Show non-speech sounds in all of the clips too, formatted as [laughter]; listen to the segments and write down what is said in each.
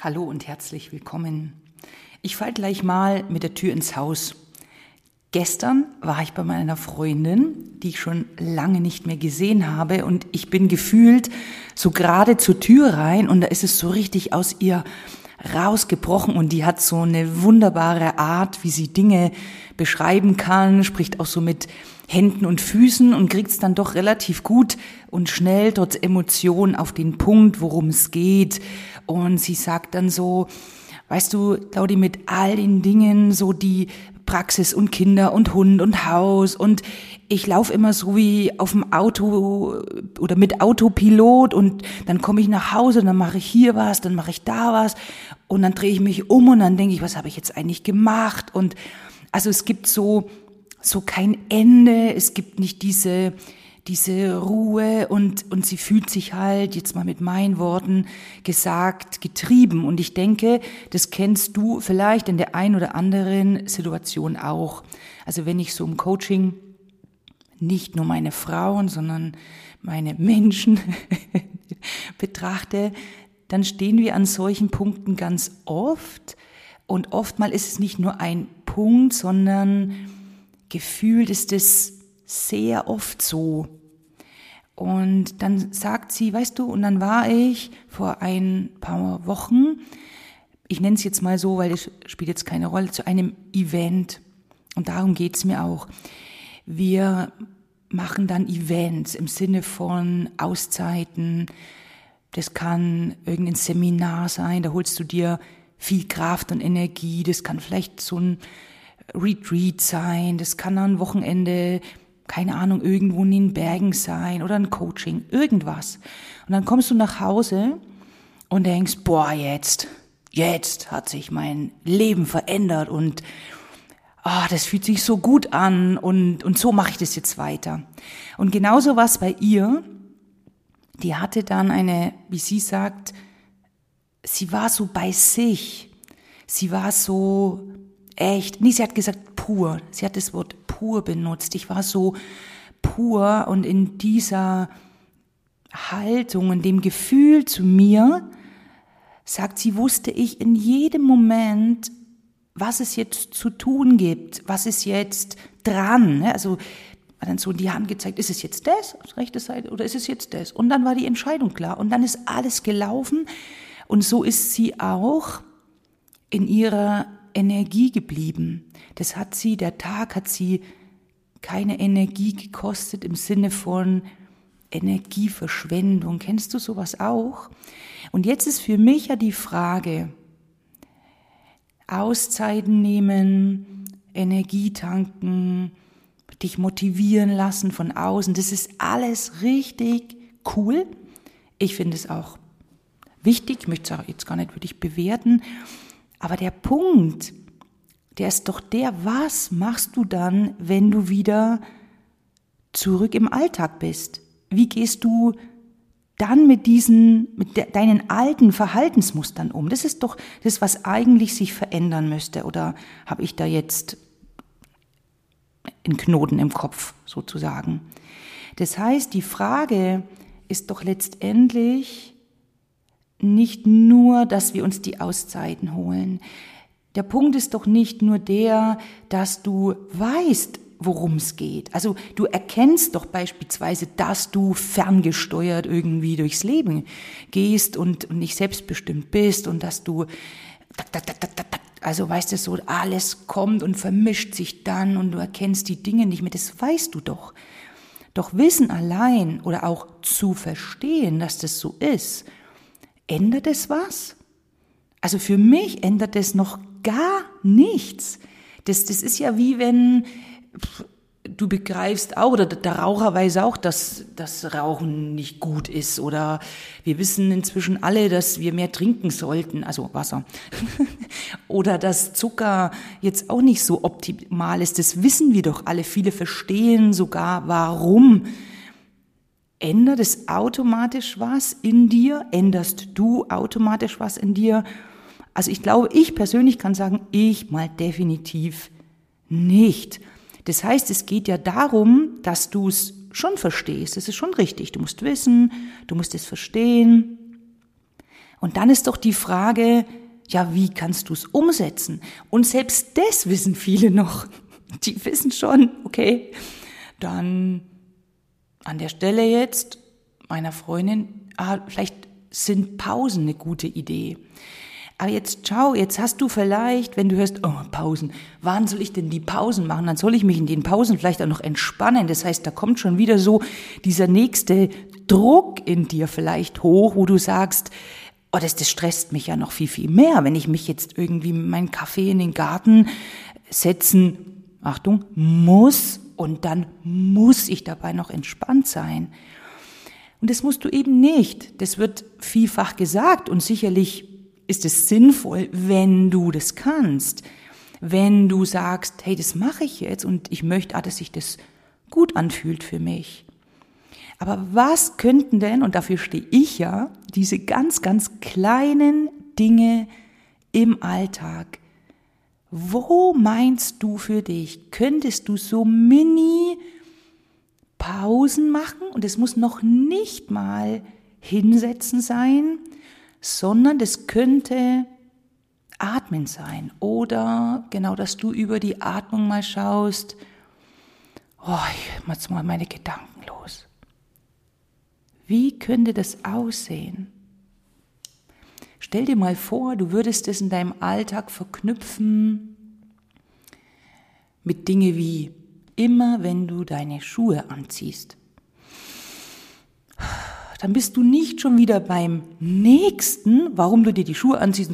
Hallo und herzlich willkommen. Ich fall gleich mal mit der Tür ins Haus. Gestern war ich bei meiner Freundin, die ich schon lange nicht mehr gesehen habe und ich bin gefühlt so gerade zur Tür rein und da ist es so richtig aus ihr rausgebrochen und die hat so eine wunderbare Art, wie sie Dinge beschreiben kann, spricht auch so mit Händen und Füßen und kriegt es dann doch relativ gut und schnell trotz Emotion auf den Punkt, worum es geht. Und sie sagt dann so, weißt du, Claudi, mit all den Dingen, so die Praxis und Kinder und Hund und Haus und ich laufe immer so wie auf dem Auto oder mit Autopilot und dann komme ich nach Hause und dann mache ich hier was, dann mache ich da was und dann drehe ich mich um und dann denke ich, was habe ich jetzt eigentlich gemacht? Und also es gibt so so kein Ende, es gibt nicht diese diese Ruhe und, und sie fühlt sich halt, jetzt mal mit meinen Worten gesagt, getrieben. Und ich denke, das kennst du vielleicht in der ein oder anderen Situation auch. Also wenn ich so im Coaching nicht nur meine Frauen, sondern meine Menschen [laughs] betrachte, dann stehen wir an solchen Punkten ganz oft. Und oftmal ist es nicht nur ein Punkt, sondern gefühlt ist es sehr oft so. Und dann sagt sie, weißt du, und dann war ich vor ein paar Wochen, ich nenne es jetzt mal so, weil es spielt jetzt keine Rolle, zu einem Event. Und darum geht's mir auch. Wir machen dann Events im Sinne von Auszeiten. Das kann irgendein Seminar sein, da holst du dir viel Kraft und Energie. Das kann vielleicht so ein Retreat sein, das kann ein Wochenende keine Ahnung, irgendwo in den Bergen sein oder ein Coaching, irgendwas. Und dann kommst du nach Hause und denkst, boah, jetzt, jetzt hat sich mein Leben verändert und oh, das fühlt sich so gut an und, und so mache ich das jetzt weiter. Und genauso war es bei ihr. Die hatte dann eine, wie sie sagt, sie war so bei sich. Sie war so echt, nee, sie hat gesagt pur. Sie hat das Wort pur benutzt. Ich war so pur und in dieser Haltung, in dem Gefühl zu mir, sagt sie, wusste ich in jedem Moment, was es jetzt zu tun gibt, was ist jetzt dran. Ne? Also war dann so die Hand gezeigt, ist es jetzt das, rechte Seite, oder ist es jetzt das? Und dann war die Entscheidung klar und dann ist alles gelaufen und so ist sie auch in ihrer Energie geblieben. Das hat sie, der Tag hat sie keine Energie gekostet im Sinne von Energieverschwendung. Kennst du sowas auch? Und jetzt ist für mich ja die Frage, Auszeiten nehmen, Energie tanken, dich motivieren lassen von außen, das ist alles richtig cool. Ich finde es auch wichtig, ich möchte es auch jetzt gar nicht für dich bewerten, aber der Punkt, der ist doch der, was machst du dann, wenn du wieder zurück im Alltag bist? Wie gehst du dann mit diesen, mit de, deinen alten Verhaltensmustern um? Das ist doch das, was eigentlich sich verändern müsste. Oder habe ich da jetzt einen Knoten im Kopf sozusagen? Das heißt, die Frage ist doch letztendlich, nicht nur, dass wir uns die Auszeiten holen. Der Punkt ist doch nicht nur der, dass du weißt, worum es geht. Also du erkennst doch beispielsweise, dass du ferngesteuert irgendwie durchs Leben gehst und, nicht selbstbestimmt bist und dass du, also weißt du so, alles kommt und vermischt sich dann und du erkennst die Dinge nicht mehr. Das weißt du doch. Doch Wissen allein oder auch zu verstehen, dass das so ist, ändert es was? Also für mich ändert es noch gar nichts. Das, das ist ja wie wenn du begreifst auch, oder der Raucher weiß auch, dass das Rauchen nicht gut ist. Oder wir wissen inzwischen alle, dass wir mehr trinken sollten, also Wasser. [laughs] oder dass Zucker jetzt auch nicht so optimal ist. Das wissen wir doch alle. Viele verstehen sogar, warum ändert es automatisch was in dir? Änderst du automatisch was in dir? Also ich glaube, ich persönlich kann sagen, ich mal definitiv nicht. Das heißt, es geht ja darum, dass du es schon verstehst. Das ist schon richtig. Du musst wissen, du musst es verstehen. Und dann ist doch die Frage, ja, wie kannst du es umsetzen? Und selbst das wissen viele noch. Die wissen schon, okay, dann an der Stelle jetzt meiner Freundin, ah, vielleicht sind Pausen eine gute Idee. Aber jetzt schau, jetzt hast du vielleicht, wenn du hörst, oh, Pausen, wann soll ich denn die Pausen machen? Dann soll ich mich in den Pausen vielleicht auch noch entspannen. Das heißt, da kommt schon wieder so dieser nächste Druck in dir vielleicht hoch, wo du sagst, oh, das, das stresst mich ja noch viel, viel mehr, wenn ich mich jetzt irgendwie mit meinem Kaffee in den Garten setzen, Achtung, muss und dann muss ich dabei noch entspannt sein. Und das musst du eben nicht. Das wird vielfach gesagt und sicherlich ist es sinnvoll, wenn du das kannst. Wenn du sagst, hey, das mache ich jetzt und ich möchte, ah, dass sich das gut anfühlt für mich. Aber was könnten denn, und dafür stehe ich ja, diese ganz, ganz kleinen Dinge im Alltag, wo meinst du für dich, könntest du so mini Pausen machen und es muss noch nicht mal hinsetzen sein, sondern das könnte Atmen sein oder genau, dass du über die Atmung mal schaust, oh, ich mach mal meine Gedanken los. Wie könnte das aussehen? Stell dir mal vor, du würdest es in deinem Alltag verknüpfen mit Dinge wie immer, wenn du deine Schuhe anziehst. Dann bist du nicht schon wieder beim nächsten, warum du dir die Schuhe anziehst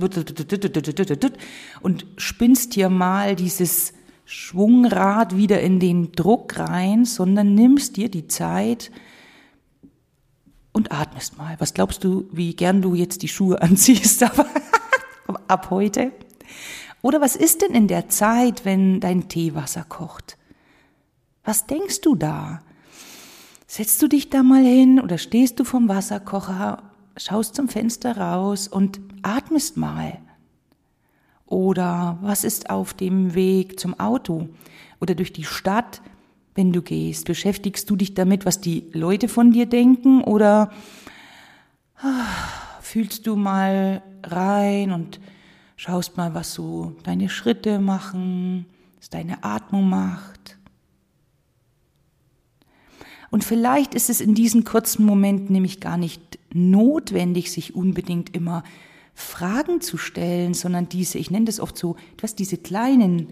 und spinnst hier mal dieses Schwungrad wieder in den Druck rein, sondern nimmst dir die Zeit und atmest mal. Was glaubst du, wie gern du jetzt die Schuhe [laughs] anziehst aber ab heute? Oder was ist denn in der Zeit, wenn dein Teewasser kocht? Was denkst du da? Setzt du dich da mal hin oder stehst du vom Wasserkocher, schaust zum Fenster raus und atmest mal. Oder was ist auf dem Weg zum Auto oder durch die Stadt, wenn du gehst? Beschäftigst du dich damit, was die Leute von dir denken oder ah, fühlst du mal rein und schaust mal, was so deine Schritte machen, was deine Atmung macht? Und vielleicht ist es in diesen kurzen Momenten nämlich gar nicht notwendig, sich unbedingt immer Fragen zu stellen, sondern diese, ich nenne das oft so, etwas diese kleinen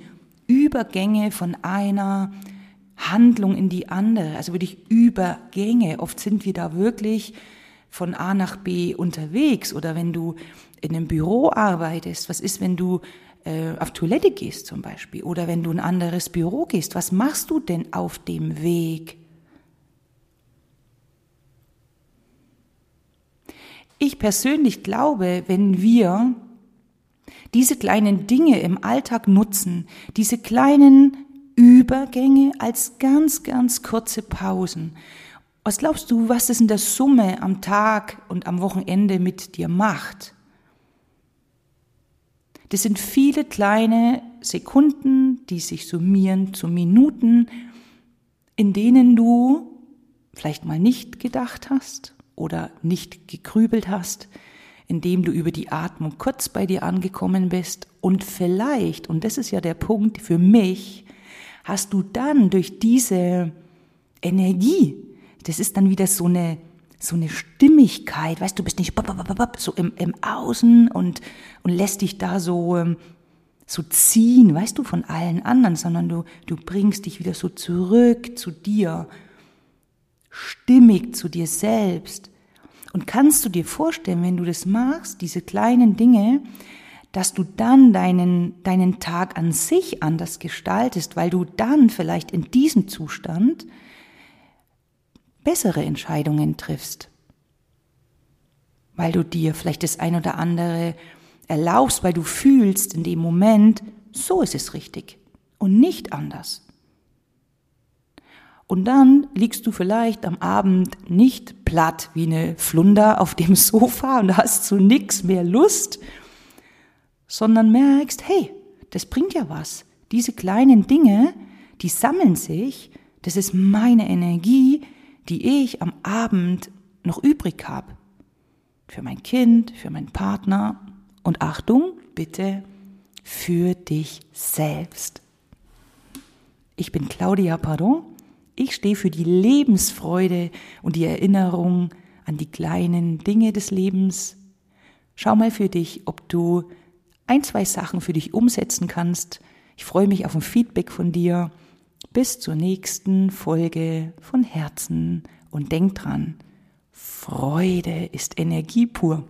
Übergänge von einer Handlung in die andere, also wirklich Übergänge. Oft sind wir da wirklich von A nach B unterwegs oder wenn du in einem Büro arbeitest, was ist, wenn du äh, auf Toilette gehst zum Beispiel oder wenn du in ein anderes Büro gehst, was machst du denn auf dem Weg? Ich persönlich glaube, wenn wir diese kleinen Dinge im Alltag nutzen, diese kleinen Übergänge als ganz, ganz kurze Pausen. Was glaubst du, was es in der Summe am Tag und am Wochenende mit dir macht? Das sind viele kleine Sekunden, die sich summieren zu Minuten, in denen du vielleicht mal nicht gedacht hast oder nicht gegrübelt hast, indem du über die Atmung kurz bei dir angekommen bist und vielleicht, und das ist ja der Punkt für mich, hast du dann durch diese Energie, das ist dann wieder so eine, so eine Stimmigkeit, weißt du, bist nicht so im, im Außen und, und lässt dich da so, ähm, so ziehen, weißt du, von allen anderen, sondern du, du bringst dich wieder so zurück zu dir stimmig zu dir selbst. Und kannst du dir vorstellen, wenn du das machst, diese kleinen Dinge, dass du dann deinen, deinen Tag an sich anders gestaltest, weil du dann vielleicht in diesem Zustand bessere Entscheidungen triffst. Weil du dir vielleicht das ein oder andere erlaubst, weil du fühlst in dem Moment, so ist es richtig und nicht anders. Und dann liegst du vielleicht am Abend nicht platt wie eine Flunder auf dem [laughs] Sofa und hast zu nix mehr Lust, sondern merkst, hey, das bringt ja was. Diese kleinen Dinge, die sammeln sich, das ist meine Energie, die ich am Abend noch übrig habe. für mein Kind, für meinen Partner und Achtung, bitte, für dich selbst. Ich bin Claudia Pardon. Ich stehe für die Lebensfreude und die Erinnerung an die kleinen Dinge des Lebens. Schau mal für dich, ob du ein, zwei Sachen für dich umsetzen kannst. Ich freue mich auf ein Feedback von dir. Bis zur nächsten Folge von Herzen und denk dran, Freude ist Energie pur.